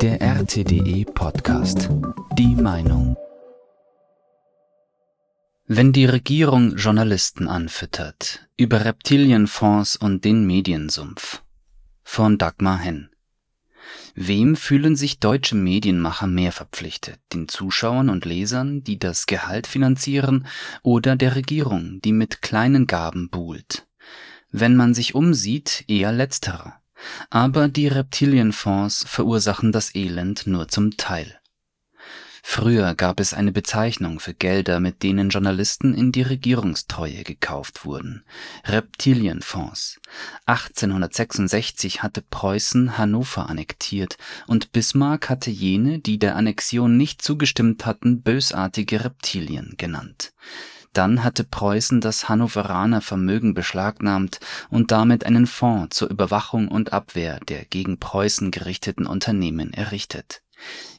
Der RTDE Podcast. Die Meinung. Wenn die Regierung Journalisten anfüttert über Reptilienfonds und den Mediensumpf. Von Dagmar Henn. Wem fühlen sich deutsche Medienmacher mehr verpflichtet? Den Zuschauern und Lesern, die das Gehalt finanzieren, oder der Regierung, die mit kleinen Gaben buhlt? Wenn man sich umsieht, eher letzterer. Aber die Reptilienfonds verursachen das Elend nur zum Teil. Früher gab es eine Bezeichnung für Gelder, mit denen Journalisten in die Regierungstreue gekauft wurden. Reptilienfonds. 1866 hatte Preußen Hannover annektiert und Bismarck hatte jene, die der Annexion nicht zugestimmt hatten, bösartige Reptilien genannt. Dann hatte Preußen das Hannoveraner Vermögen beschlagnahmt und damit einen Fonds zur Überwachung und Abwehr der gegen Preußen gerichteten Unternehmen errichtet.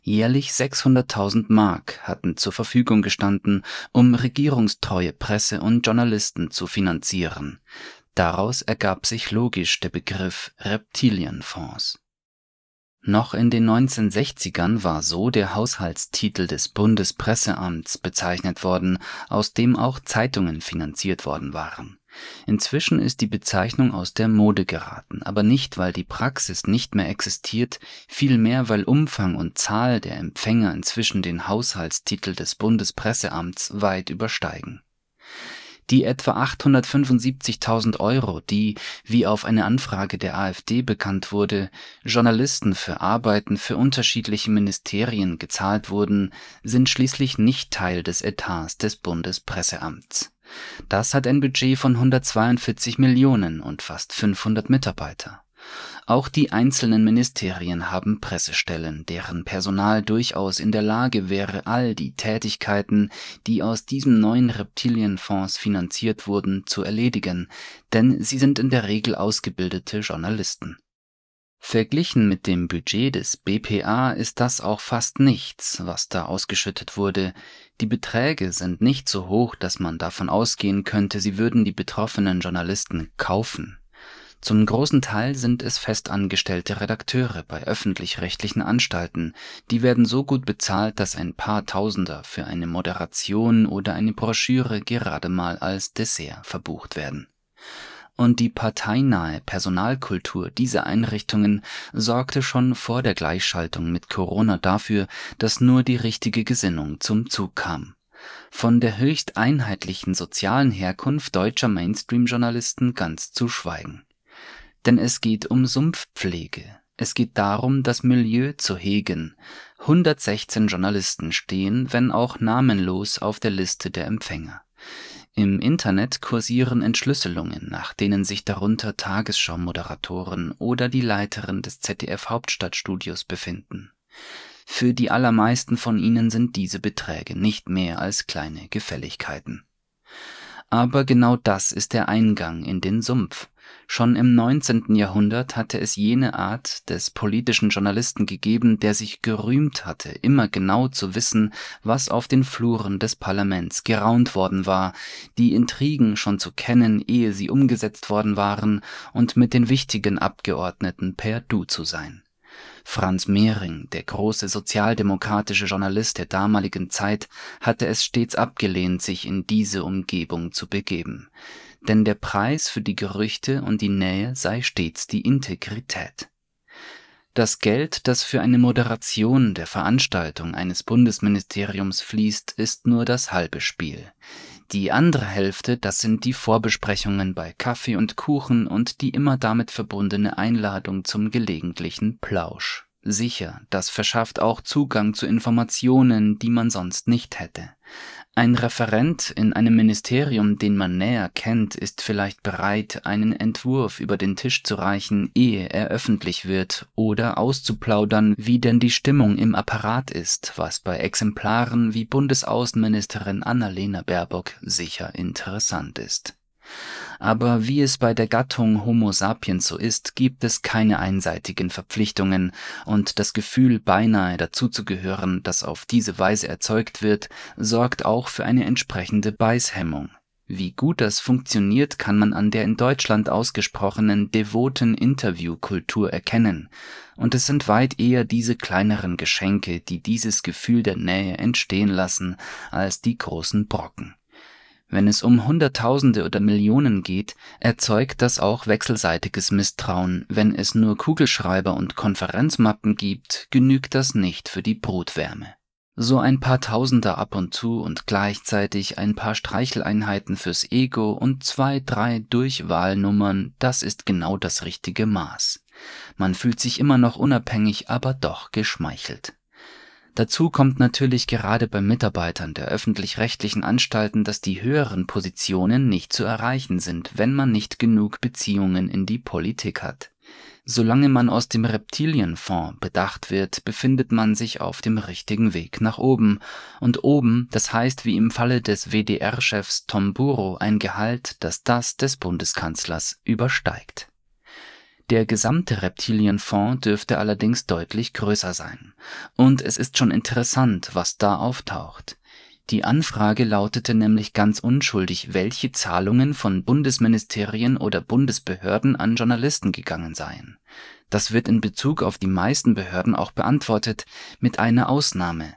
Jährlich 600.000 Mark hatten zur Verfügung gestanden, um regierungstreue Presse und Journalisten zu finanzieren. Daraus ergab sich logisch der Begriff Reptilienfonds noch in den 1960ern war so der Haushaltstitel des Bundespresseamts bezeichnet worden, aus dem auch Zeitungen finanziert worden waren. Inzwischen ist die Bezeichnung aus der Mode geraten, aber nicht, weil die Praxis nicht mehr existiert, vielmehr weil Umfang und Zahl der Empfänger inzwischen den Haushaltstitel des Bundespresseamts weit übersteigen die etwa 875.000 Euro, die, wie auf eine Anfrage der AfD bekannt wurde, Journalisten für Arbeiten für unterschiedliche Ministerien gezahlt wurden, sind schließlich nicht Teil des Etats des Bundespresseamts. Das hat ein Budget von 142 Millionen und fast 500 Mitarbeiter. Auch die einzelnen Ministerien haben Pressestellen, deren Personal durchaus in der Lage wäre, all die Tätigkeiten, die aus diesem neuen Reptilienfonds finanziert wurden, zu erledigen, denn sie sind in der Regel ausgebildete Journalisten. Verglichen mit dem Budget des BPA ist das auch fast nichts, was da ausgeschüttet wurde. Die Beträge sind nicht so hoch, dass man davon ausgehen könnte, sie würden die betroffenen Journalisten kaufen. Zum großen Teil sind es festangestellte Redakteure bei öffentlich-rechtlichen Anstalten, die werden so gut bezahlt, dass ein paar Tausender für eine Moderation oder eine Broschüre gerade mal als Dessert verbucht werden. Und die parteinahe Personalkultur dieser Einrichtungen sorgte schon vor der Gleichschaltung mit Corona dafür, dass nur die richtige Gesinnung zum Zug kam. Von der höchst einheitlichen sozialen Herkunft deutscher Mainstream-Journalisten ganz zu schweigen denn es geht um Sumpfpflege. Es geht darum, das Milieu zu hegen. 116 Journalisten stehen, wenn auch namenlos, auf der Liste der Empfänger. Im Internet kursieren Entschlüsselungen, nach denen sich darunter Tagesschau-Moderatoren oder die Leiterin des ZDF-Hauptstadtstudios befinden. Für die allermeisten von ihnen sind diese Beträge nicht mehr als kleine Gefälligkeiten. Aber genau das ist der Eingang in den Sumpf. Schon im 19. Jahrhundert hatte es jene Art des politischen Journalisten gegeben, der sich gerühmt hatte, immer genau zu wissen, was auf den Fluren des Parlaments geraunt worden war, die Intrigen schon zu kennen, ehe sie umgesetzt worden waren, und mit den wichtigen Abgeordneten per Du zu sein. Franz Mehring, der große sozialdemokratische Journalist der damaligen Zeit, hatte es stets abgelehnt, sich in diese Umgebung zu begeben denn der Preis für die Gerüchte und die Nähe sei stets die Integrität. Das Geld, das für eine Moderation der Veranstaltung eines Bundesministeriums fließt, ist nur das halbe Spiel. Die andere Hälfte, das sind die Vorbesprechungen bei Kaffee und Kuchen und die immer damit verbundene Einladung zum gelegentlichen Plausch. Sicher, das verschafft auch Zugang zu Informationen, die man sonst nicht hätte. Ein Referent in einem Ministerium, den man näher kennt, ist vielleicht bereit, einen Entwurf über den Tisch zu reichen, ehe er öffentlich wird, oder auszuplaudern, wie denn die Stimmung im Apparat ist, was bei Exemplaren wie Bundesaußenministerin Annalena Baerbock sicher interessant ist aber wie es bei der Gattung Homo sapiens so ist, gibt es keine einseitigen Verpflichtungen, und das Gefühl, beinahe dazuzugehören, das auf diese Weise erzeugt wird, sorgt auch für eine entsprechende Beißhemmung. Wie gut das funktioniert, kann man an der in Deutschland ausgesprochenen devoten Interviewkultur erkennen, und es sind weit eher diese kleineren Geschenke, die dieses Gefühl der Nähe entstehen lassen, als die großen Brocken. Wenn es um Hunderttausende oder Millionen geht, erzeugt das auch wechselseitiges Misstrauen. Wenn es nur Kugelschreiber und Konferenzmappen gibt, genügt das nicht für die Brutwärme. So ein paar Tausender ab und zu und gleichzeitig ein paar Streicheleinheiten fürs Ego und zwei, drei Durchwahlnummern, das ist genau das richtige Maß. Man fühlt sich immer noch unabhängig, aber doch geschmeichelt. Dazu kommt natürlich gerade bei Mitarbeitern der öffentlich-rechtlichen Anstalten, dass die höheren Positionen nicht zu erreichen sind, wenn man nicht genug Beziehungen in die Politik hat. Solange man aus dem Reptilienfonds bedacht wird, befindet man sich auf dem richtigen Weg nach oben. Und oben, das heißt wie im Falle des WDR-Chefs Tom Buro ein Gehalt, das das des Bundeskanzlers übersteigt. Der gesamte Reptilienfonds dürfte allerdings deutlich größer sein. Und es ist schon interessant, was da auftaucht. Die Anfrage lautete nämlich ganz unschuldig, welche Zahlungen von Bundesministerien oder Bundesbehörden an Journalisten gegangen seien. Das wird in Bezug auf die meisten Behörden auch beantwortet, mit einer Ausnahme.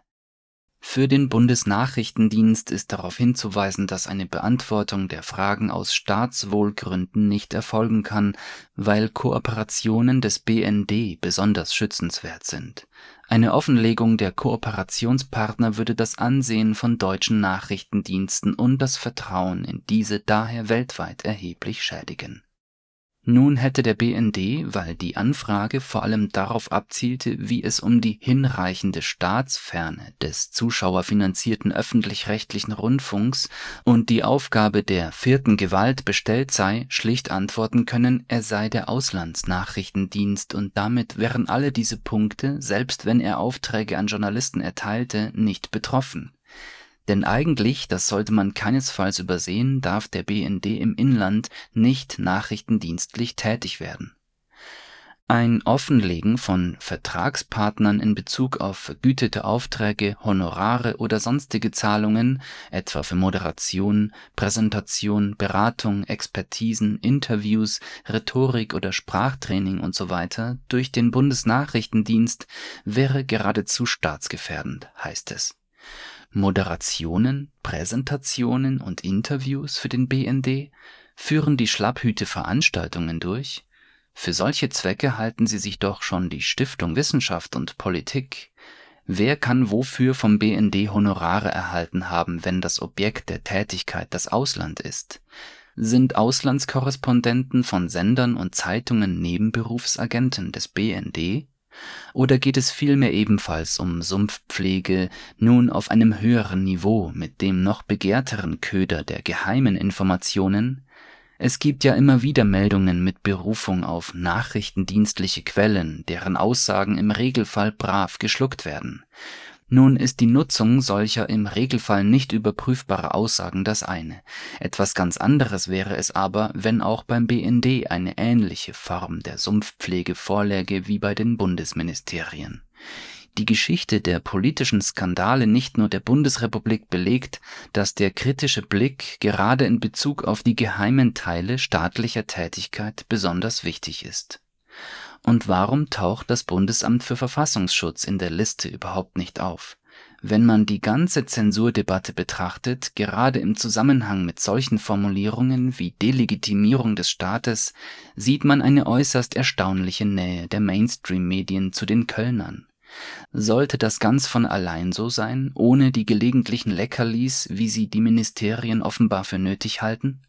Für den Bundesnachrichtendienst ist darauf hinzuweisen, dass eine Beantwortung der Fragen aus Staatswohlgründen nicht erfolgen kann, weil Kooperationen des BND besonders schützenswert sind. Eine Offenlegung der Kooperationspartner würde das Ansehen von deutschen Nachrichtendiensten und das Vertrauen in diese daher weltweit erheblich schädigen nun hätte der BND, weil die Anfrage vor allem darauf abzielte, wie es um die hinreichende Staatsferne des zuschauerfinanzierten öffentlich-rechtlichen Rundfunks und die Aufgabe der vierten Gewalt bestellt sei, schlicht antworten können, er sei der Auslandsnachrichtendienst und damit wären alle diese Punkte, selbst wenn er Aufträge an Journalisten erteilte, nicht betroffen denn eigentlich, das sollte man keinesfalls übersehen, darf der BND im Inland nicht nachrichtendienstlich tätig werden. Ein Offenlegen von Vertragspartnern in Bezug auf vergütete Aufträge, Honorare oder sonstige Zahlungen, etwa für Moderation, Präsentation, Beratung, Expertisen, Interviews, Rhetorik oder Sprachtraining usw. durch den Bundesnachrichtendienst wäre geradezu staatsgefährdend, heißt es Moderationen, Präsentationen und Interviews für den BND? Führen die Schlapphüte Veranstaltungen durch? Für solche Zwecke halten sie sich doch schon die Stiftung Wissenschaft und Politik. Wer kann wofür vom BND Honorare erhalten haben, wenn das Objekt der Tätigkeit das Ausland ist? Sind Auslandskorrespondenten von Sendern und Zeitungen Nebenberufsagenten des BND? Oder geht es vielmehr ebenfalls um Sumpfpflege, nun auf einem höheren Niveau mit dem noch begehrteren Köder der geheimen Informationen? Es gibt ja immer wieder Meldungen mit Berufung auf nachrichtendienstliche Quellen, deren Aussagen im Regelfall brav geschluckt werden. Nun ist die Nutzung solcher im Regelfall nicht überprüfbarer Aussagen das eine. Etwas ganz anderes wäre es aber, wenn auch beim BND eine ähnliche Form der Sumpfpflege vorläge wie bei den Bundesministerien. Die Geschichte der politischen Skandale nicht nur der Bundesrepublik belegt, dass der kritische Blick gerade in Bezug auf die geheimen Teile staatlicher Tätigkeit besonders wichtig ist und warum taucht das Bundesamt für Verfassungsschutz in der Liste überhaupt nicht auf? Wenn man die ganze Zensurdebatte betrachtet, gerade im Zusammenhang mit solchen Formulierungen wie Delegitimierung des Staates, sieht man eine äußerst erstaunliche Nähe der Mainstream-Medien zu den Kölnern. Sollte das ganz von allein so sein, ohne die gelegentlichen Leckerlis, wie sie die Ministerien offenbar für nötig halten?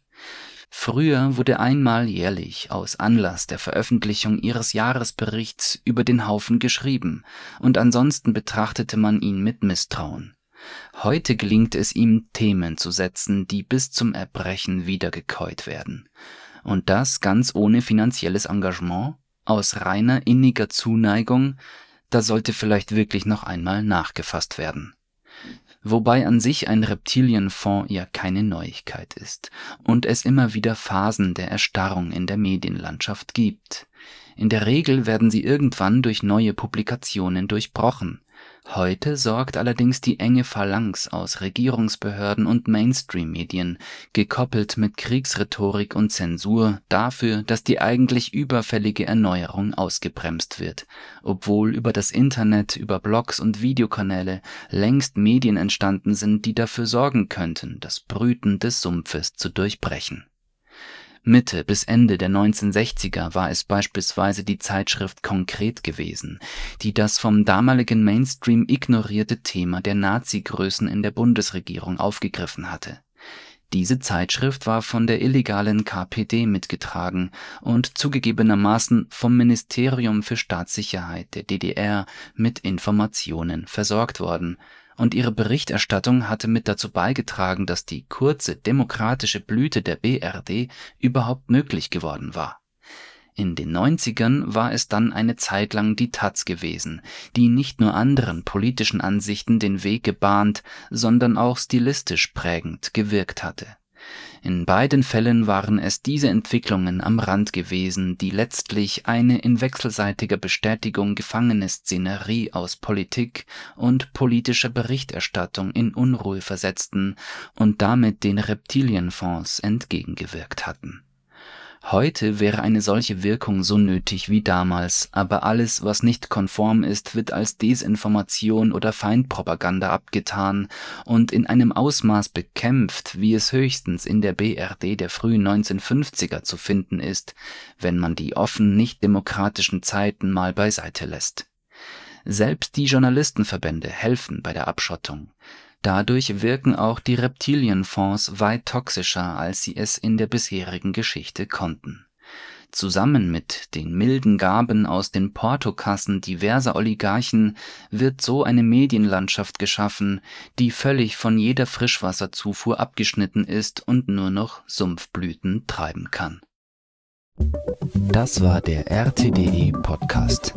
Früher wurde einmal jährlich aus Anlass der Veröffentlichung ihres Jahresberichts über den Haufen geschrieben, und ansonsten betrachtete man ihn mit Misstrauen. Heute gelingt es ihm, Themen zu setzen, die bis zum Erbrechen wiedergekäut werden. Und das ganz ohne finanzielles Engagement, aus reiner inniger Zuneigung, da sollte vielleicht wirklich noch einmal nachgefasst werden wobei an sich ein Reptilienfonds ja keine Neuigkeit ist und es immer wieder Phasen der Erstarrung in der Medienlandschaft gibt. In der Regel werden sie irgendwann durch neue Publikationen durchbrochen. Heute sorgt allerdings die enge Phalanx aus Regierungsbehörden und Mainstream-Medien, gekoppelt mit Kriegsrhetorik und Zensur, dafür, dass die eigentlich überfällige Erneuerung ausgebremst wird, obwohl über das Internet, über Blogs und Videokanäle längst Medien entstanden sind, die dafür sorgen könnten, das Brüten des Sumpfes zu durchbrechen Mitte bis Ende der 1960er war es beispielsweise die Zeitschrift Konkret gewesen, die das vom damaligen Mainstream ignorierte Thema der Nazi-Größen in der Bundesregierung aufgegriffen hatte. Diese Zeitschrift war von der illegalen KPD mitgetragen und zugegebenermaßen vom Ministerium für Staatssicherheit der DDR mit Informationen versorgt worden und ihre Berichterstattung hatte mit dazu beigetragen, dass die kurze demokratische Blüte der BRD überhaupt möglich geworden war. In den 90ern war es dann eine Zeit lang die taz gewesen, die nicht nur anderen politischen Ansichten den Weg gebahnt, sondern auch stilistisch prägend gewirkt hatte in beiden Fällen waren es diese Entwicklungen am Rand gewesen, die letztlich eine in wechselseitiger Bestätigung gefangene Szenerie aus Politik und politischer Berichterstattung in Unruhe versetzten und damit den Reptilienfonds entgegengewirkt hatten Heute wäre eine solche Wirkung so nötig wie damals, aber alles, was nicht konform ist, wird als Desinformation oder Feindpropaganda abgetan und in einem Ausmaß bekämpft, wie es höchstens in der BRD der frühen 1950er zu finden ist, wenn man die offen nicht demokratischen Zeiten mal beiseite lässt. Selbst die Journalistenverbände helfen bei der Abschottung. Dadurch wirken auch die Reptilienfonds weit toxischer, als sie es in der bisherigen Geschichte konnten. Zusammen mit den milden Gaben aus den Portokassen diverser Oligarchen wird so eine Medienlandschaft geschaffen, die völlig von jeder Frischwasserzufuhr abgeschnitten ist und nur noch Sumpfblüten treiben kann. Das war der RTDE Podcast.